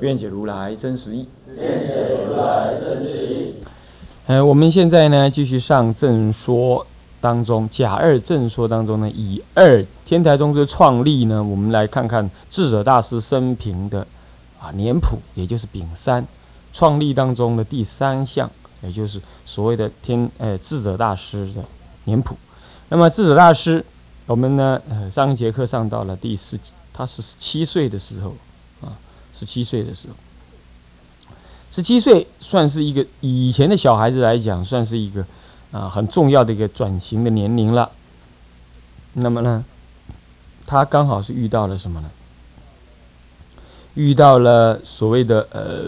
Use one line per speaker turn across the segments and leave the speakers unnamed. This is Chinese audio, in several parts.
愿解如来真实义。
愿解如来真实义。
呃，我们现在呢，继续上正说当中，甲二正说当中呢，乙二天台宗之创立呢，我们来看看智者大师生平的啊年谱，也就是丙三创立当中的第三项，也就是所谓的天呃智者大师的年谱。那么智者大师，我们呢呃上一节课上到了第十，他是十七岁的时候，十七岁的时候。十七岁算是一个以前的小孩子来讲，算是一个啊很重要的一个转型的年龄了。那么呢，他刚好是遇到了什么呢？遇到了所谓的呃，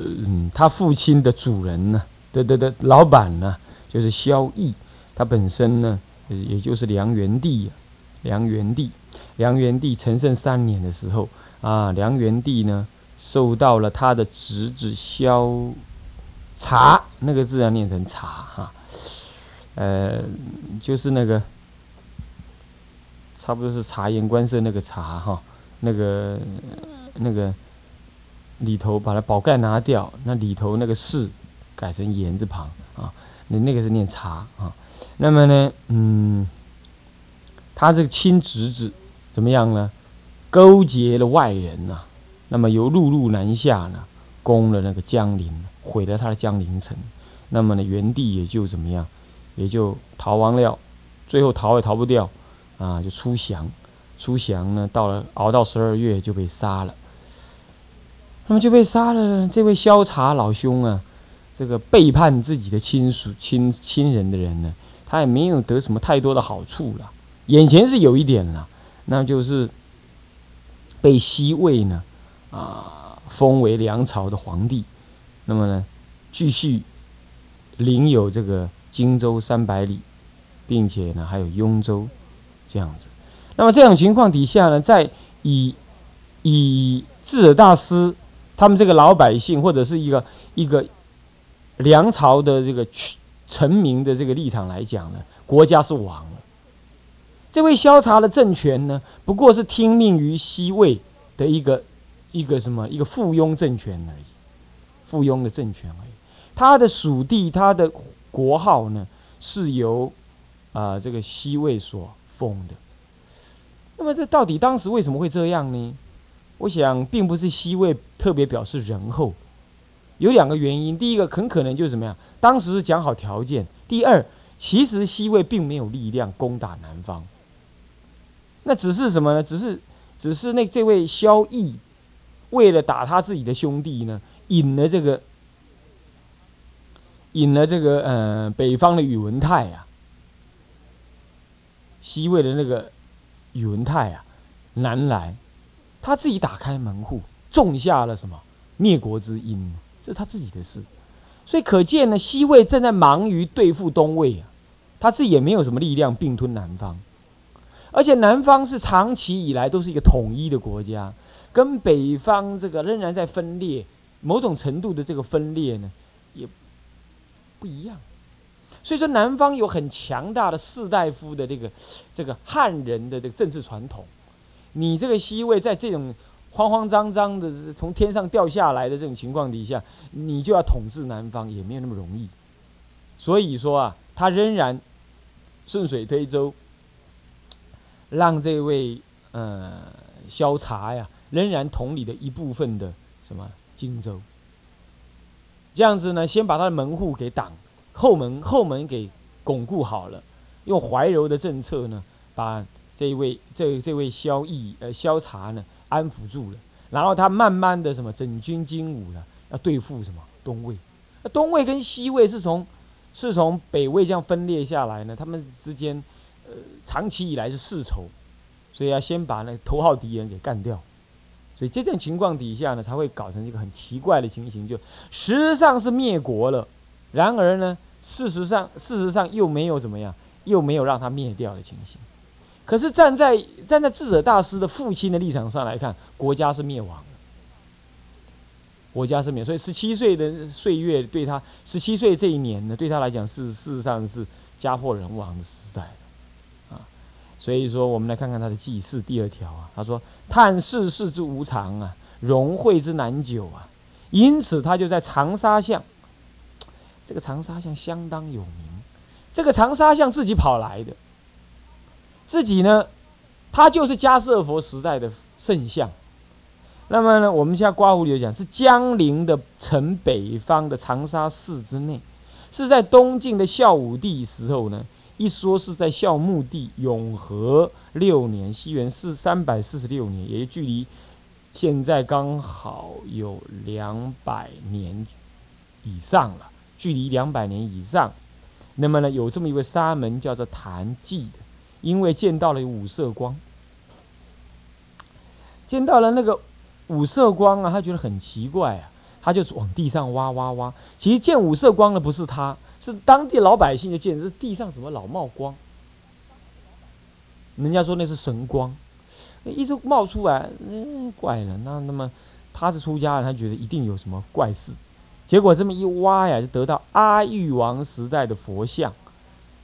他父亲的主人呢，的的的老板呢，就是萧绎，他本身呢，也就是梁元帝呀，梁元帝，梁元帝成圣三年的时候啊，梁元帝呢。受到了他的侄子萧茶，那个字要念成茶哈，呃，就是那个差不多是察言观色那个茶哈，那个那个里头把它宝盖拿掉，那里头那个士改成言字旁啊，那那个是念茶啊。那么呢，嗯，他这个亲侄子怎么样呢？勾结了外人呐。那么由陆路南下呢，攻了那个江陵，毁了他的江陵城。那么呢，元帝也就怎么样，也就逃亡了。最后逃也逃不掉，啊，就出降。出降呢，到了熬到十二月就被杀了。那么就被杀了。这位萧察老兄啊，这个背叛自己的亲属、亲亲人的人呢，他也没有得什么太多的好处了。眼前是有一点了，那就是被西魏呢。啊，封为梁朝的皇帝，那么呢，继续领有这个荆州三百里，并且呢还有雍州这样子。那么这种情况底下呢，在以以智者大师他们这个老百姓或者是一个一个梁朝的这个臣民的这个立场来讲呢，国家是亡了。这位萧察的政权呢，不过是听命于西魏的一个。一个什么？一个附庸政权而已，附庸的政权而已。他的属地，他的国号呢，是由啊这个西魏所封的。那么这到底当时为什么会这样呢？我想，并不是西魏特别表示仁厚，有两个原因。第一个，很可能就是怎么样？当时是讲好条件。第二，其实西魏并没有力量攻打南方。那只是什么呢？只是，只是那这位萧绎。为了打他自己的兄弟呢，引了这个，引了这个，呃，北方的宇文泰啊，西魏的那个宇文泰啊，南来，他自己打开门户，种下了什么灭国之因，这是他自己的事，所以可见呢，西魏正在忙于对付东魏啊，他自己也没有什么力量并吞南方，而且南方是长期以来都是一个统一的国家。跟北方这个仍然在分裂，某种程度的这个分裂呢，也不一样。所以说，南方有很强大的士大夫的这个这个汉人的这个政治传统。你这个西魏在这种慌慌张张的从天上掉下来的这种情况底下，你就要统治南方，也没有那么容易。所以说啊，他仍然顺水推舟，让这位呃萧察呀。仍然统理的一部分的什么荆州，这样子呢，先把他的门户给挡，后门后门给巩固好了，用怀柔的政策呢，把这一位这这位萧绎呃萧察呢安抚住了，然后他慢慢的什么整军精武了，要对付什么东魏，那东魏跟西魏是从是从北魏这样分裂下来呢，他们之间呃长期以来是世仇，所以要先把那头号敌人给干掉。所以这种情况底下呢，才会搞成一个很奇怪的情形，就实际上是灭国了，然而呢，事实上事实上又没有怎么样，又没有让他灭掉的情形。可是站在站在智者大师的父亲的立场上来看，国家是灭亡的，国家是灭，所以十七岁的岁月对他十七岁这一年呢，对他来讲是事实上是家破人亡的时代。所以说，我们来看看他的记事第二条啊。他说：“探世事之无常啊，融会之难久啊。”因此，他就在长沙巷。这个长沙巷相当有名。这个长沙巷自己跑来的，自己呢，他就是迦舍佛时代的圣像。那么呢，我们现在刮胡里讲，是江陵的城北方的长沙市之内，是在东晋的孝武帝时候呢。一说是在孝穆帝永和六年，西元四三百四十六年，也就距离现在刚好有两百年以上了，距离两百年以上。那么呢，有这么一位沙门叫做谭记的，因为见到了五色光，见到了那个五色光啊，他觉得很奇怪啊，他就往地上挖挖挖。其实见五色光的不是他。是当地老百姓就见，这地上怎么老冒光？人家说那是神光，一直冒出来，嗯，怪了。那那么他是出家人，他觉得一定有什么怪事。结果这么一挖呀，就得到阿育王时代的佛像。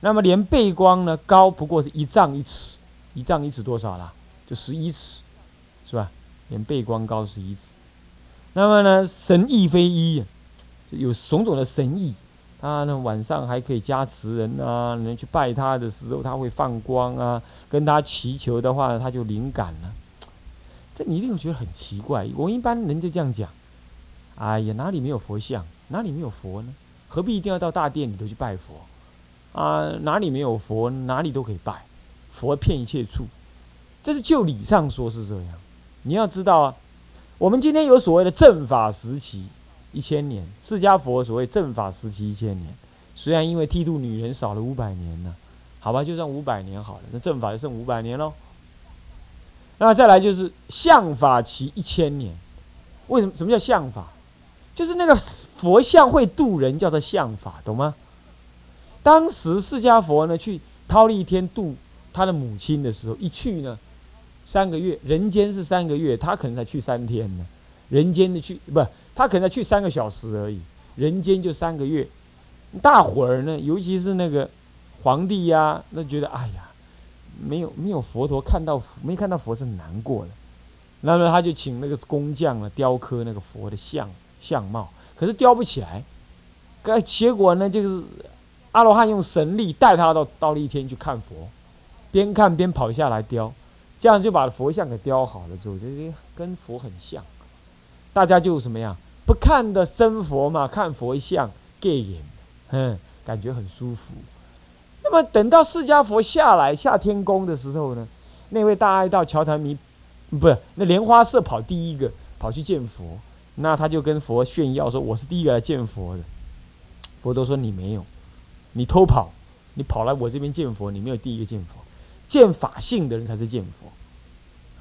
那么连背光呢，高不过是一丈一尺，一丈一尺多少啦？就十一尺，是吧？连背光高十一尺。那么呢，神意非一，有种种的神意。他呢，晚上还可以加持人啊，人去拜他的时候，他会放光啊，跟他祈求的话，他就灵感了。这你一定会觉得很奇怪。我一般人就这样讲：，哎呀，哪里没有佛像？哪里没有佛呢？何必一定要到大殿里头去拜佛？啊，哪里没有佛，哪里都可以拜。佛遍一切处，这是就理上说是这样。你要知道啊，我们今天有所谓的正法时期。一千年，释迦佛所谓正法时期一千年，虽然因为剃度女人少了五百年呢，好吧，就算五百年好了，那正法就剩五百年喽。那再来就是相法期一千年，为什么？什么叫相法？就是那个佛像会渡人，叫做相法，懂吗？当时释迦佛呢去忉利天渡他的母亲的时候，一去呢三个月，人间是三个月，他可能才去三天呢，人间的去不。他可能去三个小时而已，人间就三个月。大伙儿呢，尤其是那个皇帝呀，那觉得哎呀，没有没有佛陀看到没看到佛是难过的。那么他就请那个工匠啊雕刻那个佛的像相貌，可是雕不起来。该结果呢，就是阿罗汉用神力带他到到了一天去看佛，边看边跑下来雕，这样就把佛像给雕好了之后，就跟佛很像。大家就什么样？不看的真佛嘛，看佛像盖眼，嗯，感觉很舒服。那么等到释迦佛下来下天宫的时候呢，那位大爱道乔檀弥，不是那莲花社跑第一个跑去见佛，那他就跟佛炫耀说：“我是第一个来见佛的。”佛都说：“你没有，你偷跑，你跑来我这边见佛，你没有第一个见佛，见法性的人才是见佛。”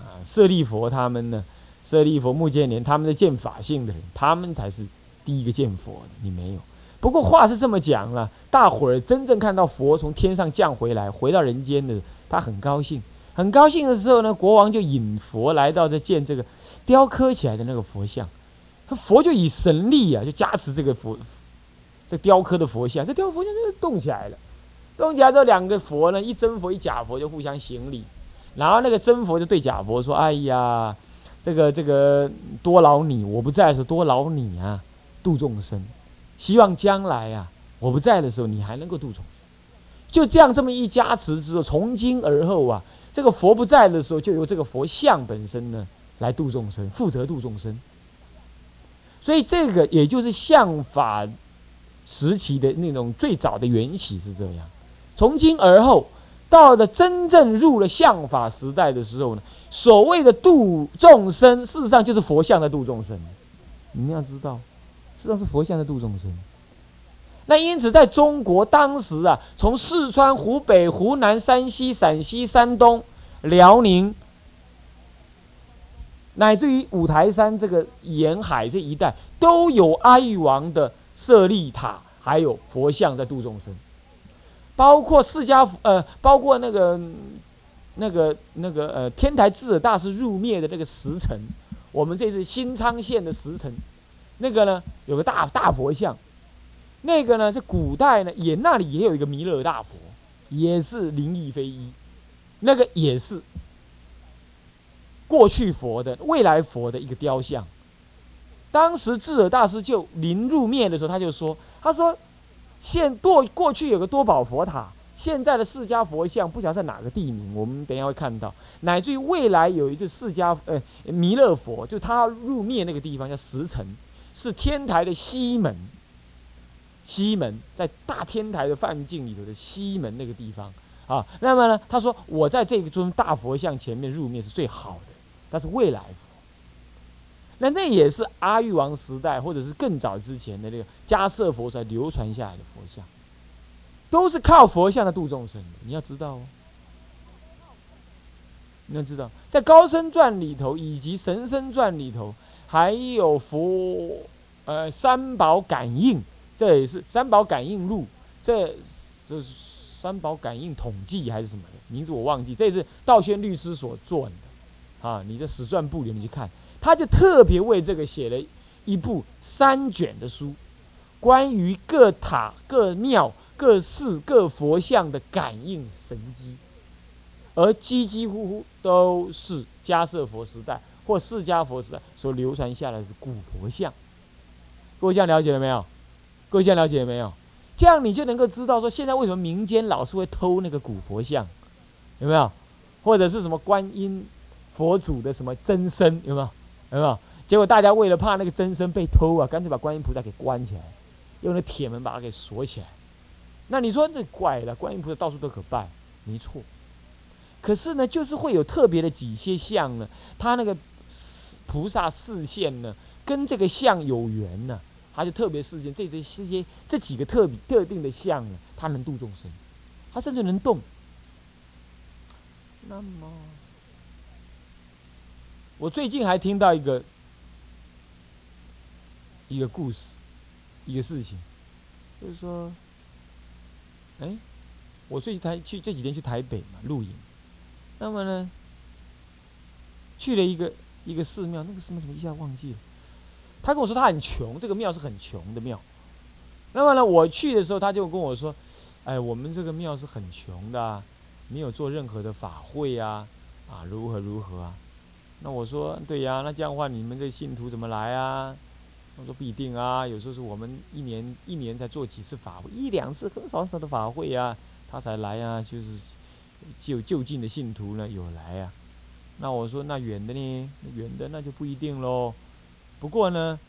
啊，舍利佛他们呢？舍利佛、目犍连，他们的见法性的人，他们才是第一个见佛的。你没有。不过话是这么讲了，大伙儿真正看到佛从天上降回来，回到人间的，他很高兴。很高兴的时候呢，国王就引佛来到这见这个雕刻起来的那个佛像。佛就以神力啊，就加持这个佛，这雕刻的佛像。这雕佛像就动起来了。动起来之后，两个佛呢，一真佛一假佛就互相行礼。然后那个真佛就对假佛说：“哎呀。”这个这个多劳你，我不在的时候多劳你啊，度众生。希望将来啊，我不在的时候，你还能够度众生。就这样这么一加持之后，从今而后啊，这个佛不在的时候，就由这个佛像本身呢来度众生，负责度众生。所以这个也就是相法时期的那种最早的缘起是这样。从今而后。到了真正入了相法时代的时候呢，所谓的度众生，事实上就是佛像的度众生。你们要知道，事实上是佛像的度众生。那因此，在中国当时啊，从四川、湖北、湖南、山西、陕西、山东、辽宁，乃至于五台山这个沿海这一带，都有阿育王的舍利塔，还有佛像在度众生。包括释迦呃，包括那个那个那个呃，天台智者大师入灭的那个时辰，我们这次新昌县的时辰，那个呢有个大大佛像，那个呢是古代呢也那里也有一个弥勒大佛，也是灵异非一，那个也是。过去佛的、未来佛的一个雕像，当时智者大师就临入灭的时候，他就说：“他说，现过过去有个多宝佛塔，现在的释迦佛像不晓得在哪个地名，我们等一下会看到。乃至于未来有一个释迦呃弥勒佛，就他入灭那个地方叫石城，是天台的西门。西门在大天台的范境里头的西门那个地方啊。那么呢，他说我在这尊大佛像前面入灭是最好的。”但是未来，那那也是阿育王时代，或者是更早之前的那个迦摄佛才流传下来的佛像，都是靠佛像的度众生的。你要知道哦，你要知道，在高僧传里头，以及神僧传里头，还有佛呃三宝感应，这也是三宝感应录，这这是三宝感应统计还是什么的名字我忘记，这也是道宣律师所做的。啊，你的史传部里面去看，他就特别为这个写了一部三卷的书，关于各塔、各庙、各寺、各佛像的感应神机，而几几乎乎都是迦舍佛时代或释迦佛时代所流传下来的古佛像。各位这样了解了没有？各位这样了解了没有？这样你就能够知道说，现在为什么民间老是会偷那个古佛像，有没有？或者是什么观音？佛祖的什么真身有没有？有没有？结果大家为了怕那个真身被偷啊，干脆把观音菩萨给关起来，用那铁门把它给锁起来。那你说这怪了？观音菩萨到处都可拜，没错。可是呢，就是会有特别的几些像呢，他那个菩萨视线呢，跟这个像有缘呢，他就特别视线这这些这几个特别特定的像呢，他能度众生，他甚至能动。那么。我最近还听到一个一个故事，一个事情，就是说，哎，我最近台去这几天去台北嘛露营，那么呢，去了一个一个寺庙，那个寺庙什么一下忘记了。他跟我说他很穷，这个庙是很穷的庙。那么呢，我去的时候他就跟我说，哎，我们这个庙是很穷的，啊没有做任何的法会啊，啊，如何如何啊。那我说对呀，那这样的话，你们这信徒怎么来啊？他说不一定啊，有时候是我们一年一年才做几次法会，一两次很少少的法会呀，他才来啊。就是就就近的信徒呢有来啊。那我说那远的呢？远的那就不一定喽。不过呢，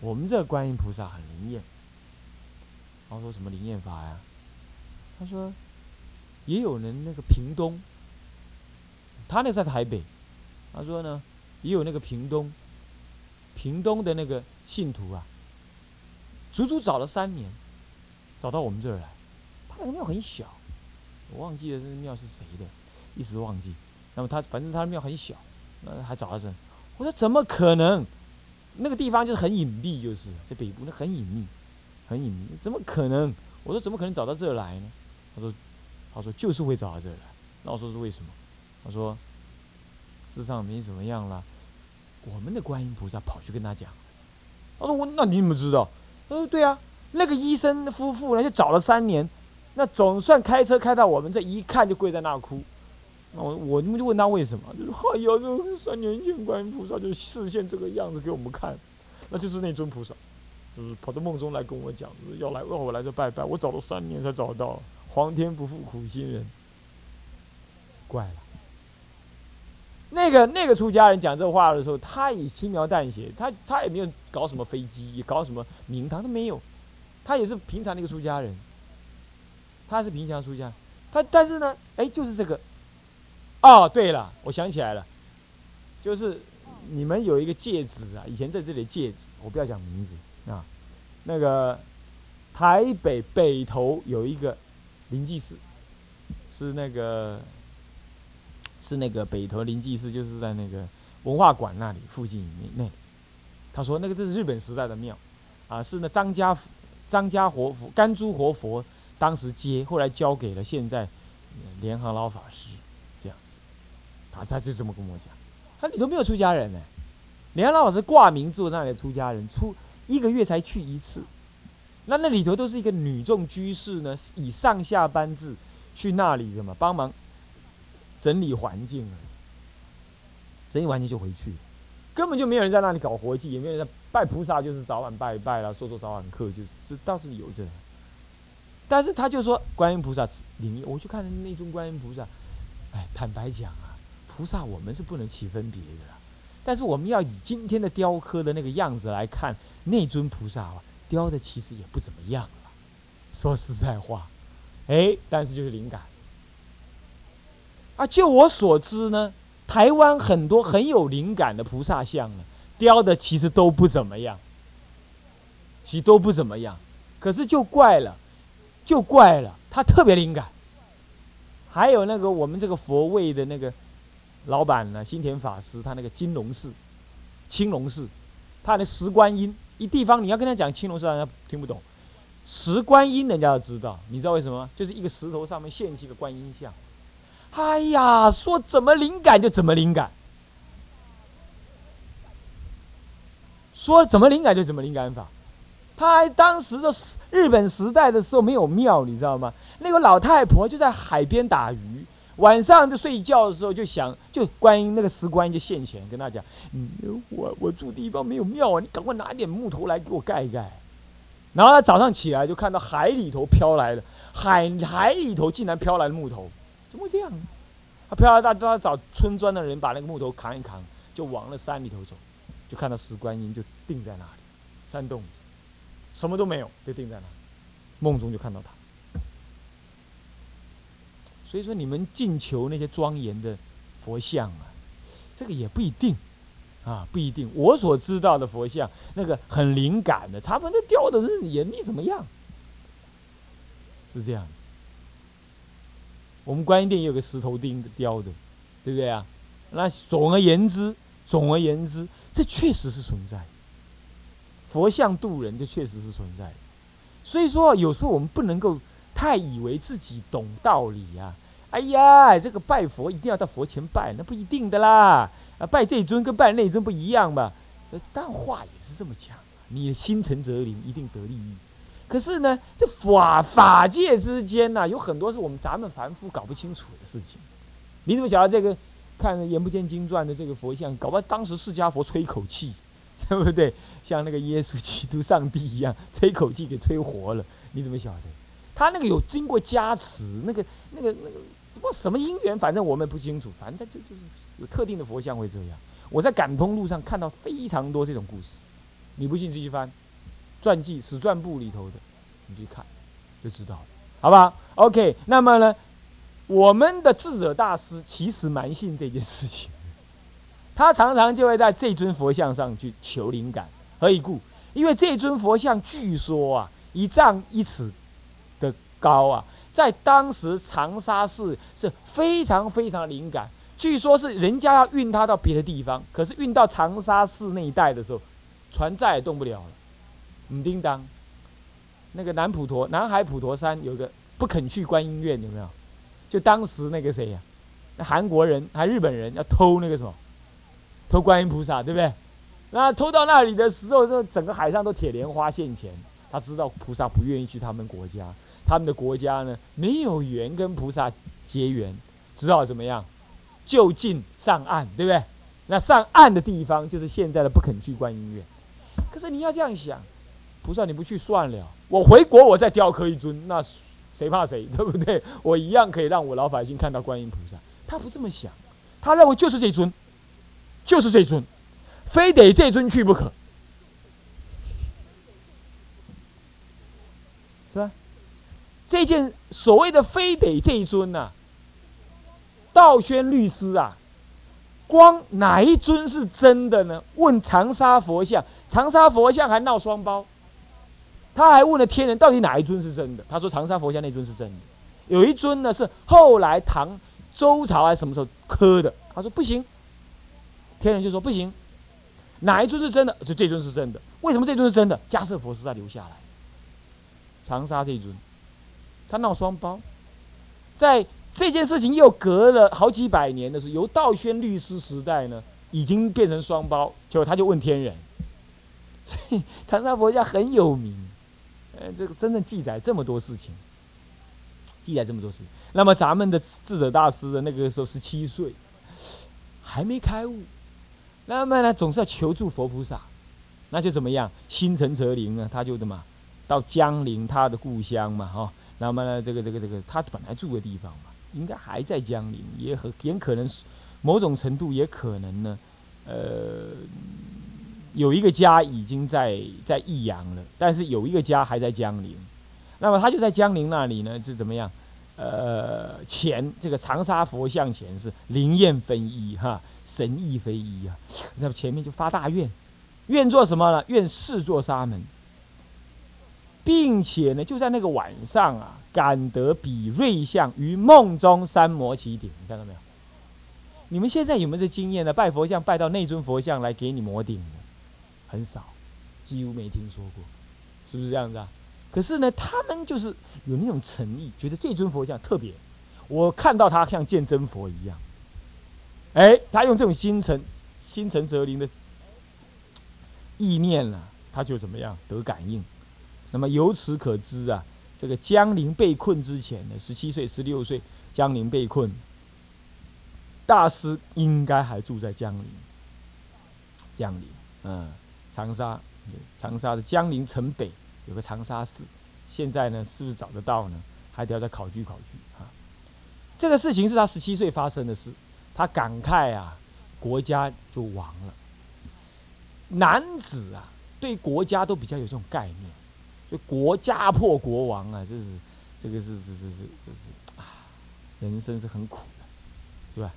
我们这观音菩萨很灵验。他说什么灵验法呀？他说也有人那个屏东。他那在台北，他说呢，也有那个屏东，屏东的那个信徒啊，足足找了三年，找到我们这儿来。他那个庙很小，我忘记了这个庙是谁的，一时忘记。那么他反正他的庙很小，那还找到这。我说怎么可能？那个地方就是很隐蔽，就是在北部，那很隐秘，很隐秘，怎么可能？我说怎么可能找到这儿来呢？他说，他说就是会找到这儿来。那我说是为什么？他说：“世上没怎么样了，我们的观音菩萨跑去跟他讲。他说：我那你怎么知道？他说：对啊，那个医生夫妇呢，就找了三年，那总算开车开到我们这一看就跪在那哭。那我我们就问他为什么？就说：哎呀，这三年前观音菩萨就视现这个样子给我们看，那就是那尊菩萨，就是跑到梦中来跟我讲，要来让我来这拜拜。我找了三年才找到，皇天不负苦心人，怪了。”那个那个出家人讲这话的时候，他也轻描淡写，他他也没有搞什么飞机，也搞什么名堂，他没有，他也是平常的一个出家人，他是平常出家，他但是呢，哎，就是这个，哦，对了，我想起来了，就是你们有一个戒指啊，以前在这里戒指，我不要讲名字啊，那个台北北头有一个灵济寺，是那个。是那个北投灵济寺，就是在那个文化馆那里附近那里。他说那个这是日本时代的庙，啊，是那张家张家活佛甘珠活佛当时接，后来交给了现在莲行老法师，这样。他他就这么跟我讲，他里头没有出家人呢。莲行老法师挂名住那里出家人，出一个月才去一次。那那里头都是一个女众居士呢，以上下班制去那里的嘛，帮忙整理环境啊，整理环境就回去，根本就没有人在那里搞活计，也没有人在拜菩萨，就是早晚拜一拜啦，说说早晚课，就是这倒是有这。但是他就说观音菩萨灵，我去看那尊观音菩萨，哎，坦白讲啊，菩萨我们是不能起分别的啦，但是我们要以今天的雕刻的那个样子来看那尊菩萨啊。雕的其实也不怎么样了，说实在话，哎，但是就是灵感。啊，就我所知呢，台湾很多很有灵感的菩萨像呢，雕的其实都不怎么样，其实都不怎么样。可是就怪了，就怪了，他特别灵感。还有那个我们这个佛位的那个老板呢，新田法师，他那个金龙寺、青龙寺，他的石观音。一地方你要跟他讲青龙寺，人家听不懂。石观音人家要知道，你知道为什么吗？就是一个石头上面现起一个观音像。哎呀，说怎么灵感就怎么灵感，说怎么灵感就怎么灵感法。他还当时的日本时代的时候没有庙，你知道吗？那个老太婆就在海边打鱼。晚上就睡觉的时候就想，就观音那个石观音就现前跟他讲：“嗯，我我住的地方没有庙啊，你赶快拿点木头来给我盖一盖。”然后他早上起来就看到海里头飘来的海海里头竟然飘来了木头，怎么会这样呢？他飘来，他他找村庄的人把那个木头扛一扛，就往那山里头走，就看到石观音就定在那里，山洞，什么都没有，就定在那里，梦中就看到他。所以说，你们进求那些庄严的佛像啊，这个也不一定，啊，不一定。我所知道的佛像，那个很灵感的，他们那雕的人也没怎么样，是这样。我们观音殿也有个石头钉雕的，对不对啊？那总而言之，总而言之，这确实是存在。佛像渡人，这确实是存在。所以说，有时候我们不能够。太以为自己懂道理呀！哎呀，这个拜佛一定要到佛前拜，那不一定的啦。啊，拜这尊跟拜那尊不一样吧？但话也是这么讲，你心诚则灵，一定得利益。可是呢，这法法界之间呢，有很多是我们咱们凡夫搞不清楚的事情。你怎么晓得这个？看《眼不见经传》的这个佛像，搞不好当时释迦佛吹口气，对不对？像那个耶稣基督上帝一样，吹口气给吹活了。你怎么晓得？他那个有经过加持，那个、那个、那个什么什么因缘，反正我们不清楚。反正他就就是有特定的佛像会这样。我在感通路上看到非常多这种故事，你不信自己翻传记史传部里头的，你去看就知道了，好不好？OK，那么呢，我们的智者大师其实蛮信这件事情，他常常就会在这尊佛像上去求灵感。何以故？因为这尊佛像据说啊，一丈一尺的。高啊，在当时长沙市是非常非常灵感，据说是人家要运它到别的地方，可是运到长沙市那一带的时候，船再也动不了了。嗯，叮当，那个南普陀、南海普陀山有个不肯去观音院，有没有？就当时那个谁呀，那韩国人还日本人要偷那个什么，偷观音菩萨，对不对？那偷到那里的时候，这整个海上都铁莲花现前，他知道菩萨不愿意去他们国家。他们的国家呢，没有缘跟菩萨结缘，只好怎么样，就近上岸，对不对？那上岸的地方就是现在的不肯去观音院。可是你要这样想，菩萨你不去算了，我回国我再雕刻一尊，那谁怕谁，对不对？我一样可以让我老百姓看到观音菩萨。他不这么想，他认为就是这尊，就是这尊，非得这尊去不可。是吧这件所谓的非得这一尊呐，道宣律师啊，光哪一尊是真的呢？问长沙佛像，长沙佛像还闹双胞，他还问了天人，到底哪一尊是真的？他说长沙佛像那尊是真的，有一尊呢是后来唐周朝还是什么时候刻的？他说不行，天人就说不行，哪一尊是真的？就这尊是真的。为什么这尊是真的？迦叶佛是在留下来，长沙这尊，他闹双胞，在这件事情又隔了好几百年的是由道宣律师时代呢，已经变成双胞，结果他就问天人，所以长沙佛像很有名，呃，这个真正记载这么多事情，记载这么多事情。那么咱们的智者大师的那个时候十七岁，还没开悟，那么呢总是要求助佛菩萨。那就怎么样？心诚则灵呢？他就怎么到江陵他的故乡嘛，哈。那么呢，这个这个这个，他本来住的地方嘛，应该还在江陵，也很也可能是某种程度也可能呢，呃，有一个家已经在在益阳了，但是有一个家还在江陵。那么他就在江陵那里呢，是怎么样？呃，前这个长沙佛像前是灵验分一哈，神意非一啊，那么前面就发大愿。愿做什么呢？愿视作沙门，并且呢，就在那个晚上啊，感得比瑞相于梦中三摩起顶。你看到没有？你们现在有没有这经验呢？拜佛像拜到那尊佛像来给你摩顶，很少，几乎没听说过，是不是这样子啊？可是呢，他们就是有那种诚意，觉得这尊佛像特别，我看到他像见真佛一样。哎，他用这种心诚、心诚则灵的。意念了，他就怎么样得感应？那么由此可知啊，这个江陵被困之前呢，十七岁、十六岁，江陵被困，大师应该还住在江陵。江陵，嗯，长沙，长沙的江陵城北有个长沙寺，现在呢，是不是找得到呢？还得要再考据考据啊。这个事情是他十七岁发生的事，他感慨啊，国家就亡了。男子啊，对国家都比较有这种概念，就国家破国亡啊，这是这个是是是是是是啊，人生是很苦的，是吧？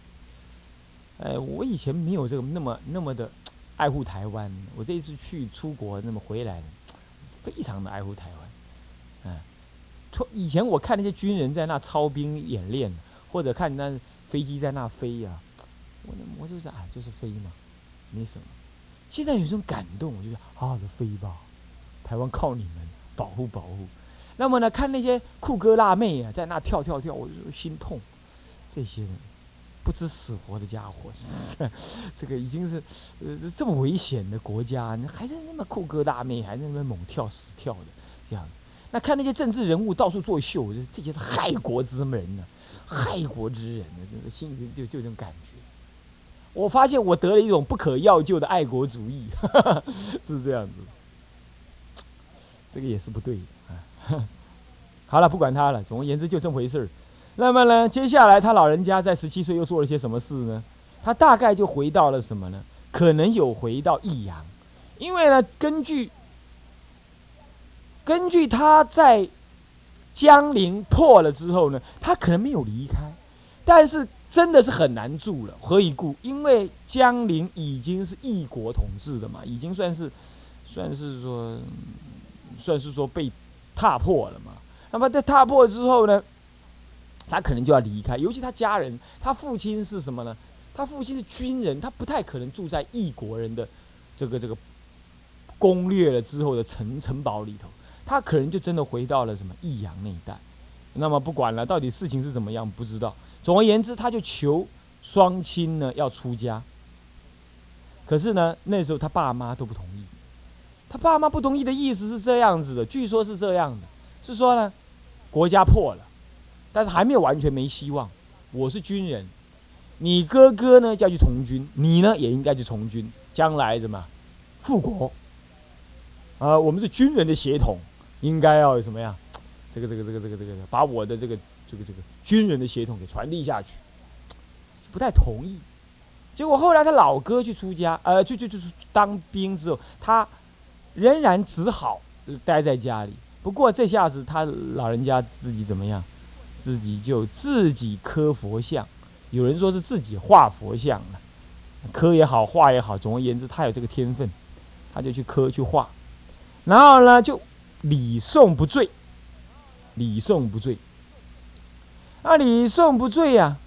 哎，我以前没有这个那么那么的爱护台湾，我这一次去出国那么回来，非常的爱护台湾，嗯，从以前我看那些军人在那操兵演练，或者看那飞机在那飞呀，我我就是啊，就是飞嘛，没什么。现在有种感动，我就得好好的飞吧，台湾靠你们保护保护。那么呢，看那些酷哥辣妹啊，在那跳跳跳，我就心痛。这些人不知死活的家伙，这个已经是呃这么危险的国家，你还在那么酷哥大妹，还在那边猛跳死跳的这样子。那看那些政治人物到处作秀，这些害国之人呢，害国之人呢，这个心里就就这种感觉。我发现我得了一种不可药救的爱国主义，是这样子，这个也是不对的啊。好了，不管他了，总而言之就这么回事儿。那么呢，接下来他老人家在十七岁又做了些什么事呢？他大概就回到了什么呢？可能有回到益阳，因为呢，根据根据他在江陵破了之后呢，他可能没有离开，但是。真的是很难住了，何以故？因为江陵已经是异国统治的嘛，已经算是，算是说，算是说被踏破了嘛。那么在踏破之后呢，他可能就要离开，尤其他家人，他父亲是什么呢？他父亲是军人，他不太可能住在异国人的这个这个攻略了之后的城城堡里头，他可能就真的回到了什么益阳那一带。那么不管了，到底事情是怎么样，不知道。总而言之，他就求双亲呢要出家。可是呢，那时候他爸妈都不同意。他爸妈不同意的意思是这样子的，据说是这样的，是说呢，国家破了，但是还没有完全没希望。我是军人，你哥哥呢就要去从军，你呢也应该去从军，将来怎么复国？啊，我们是军人的血统，应该要什么呀？这个这个这个这个这个，把我的这个。这个这个军人的血统给传递下去，不太同意。结果后来他老哥去出家，呃，去去就是当兵之后，他仍然只好待在家里。不过这下子他老人家自己怎么样？自己就自己刻佛像，有人说是自己画佛像了，刻也好，画也好，总而言之，他有这个天分，他就去刻去画，然后呢，就礼诵不罪，礼诵不罪。啊礼诵不罪呀？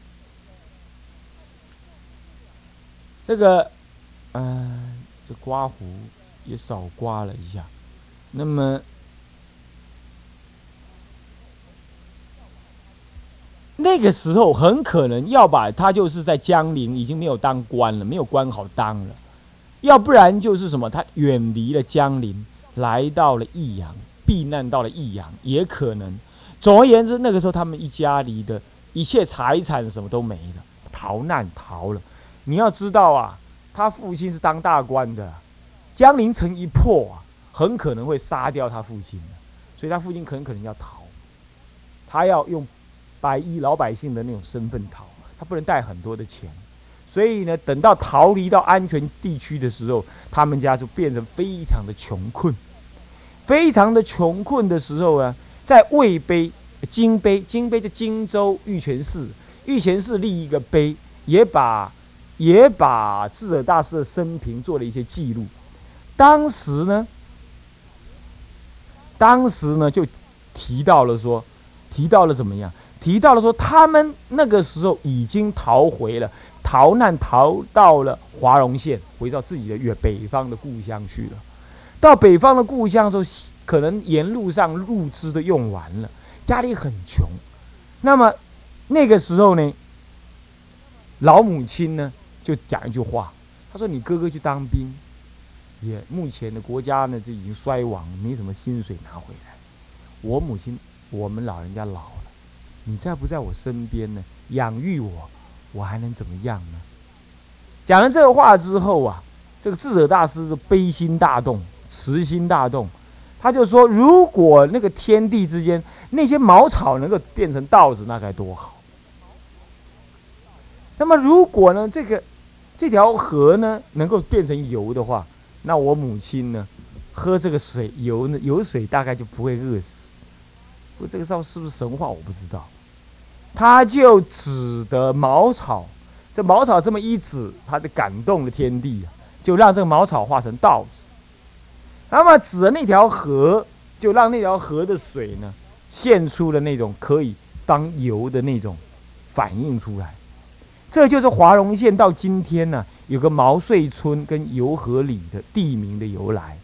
这个嗯，这刮胡也少刮了一下。那么那个时候很可能要把他就是在江陵已经没有当官了，没有官好当了。要不然就是什么，他远离了江陵，来到了益阳，避难到了益阳，也可能。总而言之，那个时候他们一家里的一切财产什么都没了，逃难逃了。你要知道啊，他父亲是当大官的，江陵城一破啊，很可能会杀掉他父亲的，所以他父亲很可能要逃，他要用白衣老百姓的那种身份逃，他不能带很多的钱。所以呢，等到逃离到安全地区的时候，他们家就变成非常的穷困，非常的穷困的时候啊，在魏碑、金碑、金碑就荆州玉泉寺，玉泉寺立一个碑，也把也把智者大师的生平做了一些记录。当时呢，当时呢就提到了说，提到了怎么样？提到了说，他们那个时候已经逃回了。逃难逃到了华容县，回到自己的远北方的故乡去了。到北方的故乡的时候，可能沿路上物资都用完了，家里很穷。那么那个时候呢，老母亲呢就讲一句话，她说：“你哥哥去当兵，也目前的国家呢就已经衰亡，没什么薪水拿回来。我母亲，我们老人家老了，你在不在我身边呢？养育我。”我还能怎么样呢？讲了这个话之后啊，这个智者大师是悲心大动，慈心大动，他就说：如果那个天地之间那些茅草能够变成稻子，那该多好！那么如果呢，这个这条河呢能够变成油的话，那我母亲呢喝这个水油呢油水大概就不会饿死。不这个道是不是神话，我不知道。他就指的茅草，这茅草这么一指，他就感动了天地啊，就让这个茅草化成稻子。那么指的那条河，就让那条河的水呢，现出了那种可以当油的那种反应出来。这就是华容县到今天呢，有个毛遂村跟油河里的地名的由来。